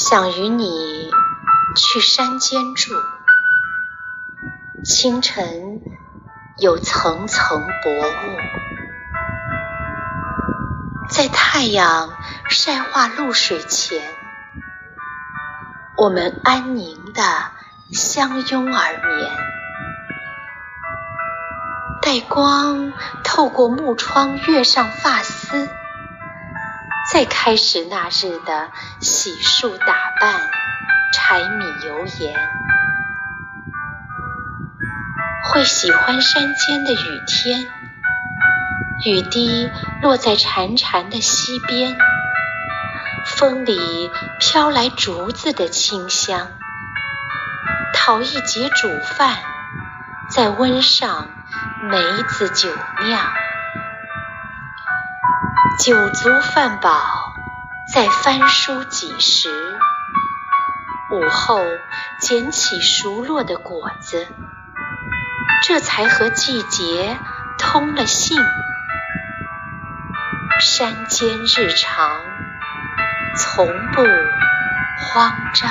想与你去山间住，清晨有层层薄雾，在太阳晒化露水前，我们安宁地相拥而眠。待光透过木窗跃上发丝。再开始那日的洗漱打扮、柴米油盐，会喜欢山间的雨天，雨滴落在潺潺的溪边，风里飘来竹子的清香。讨一节煮饭，再温上梅子酒酿。酒足饭饱，再翻书几时？午后捡起熟落的果子，这才和季节通了信。山间日常，从不慌张。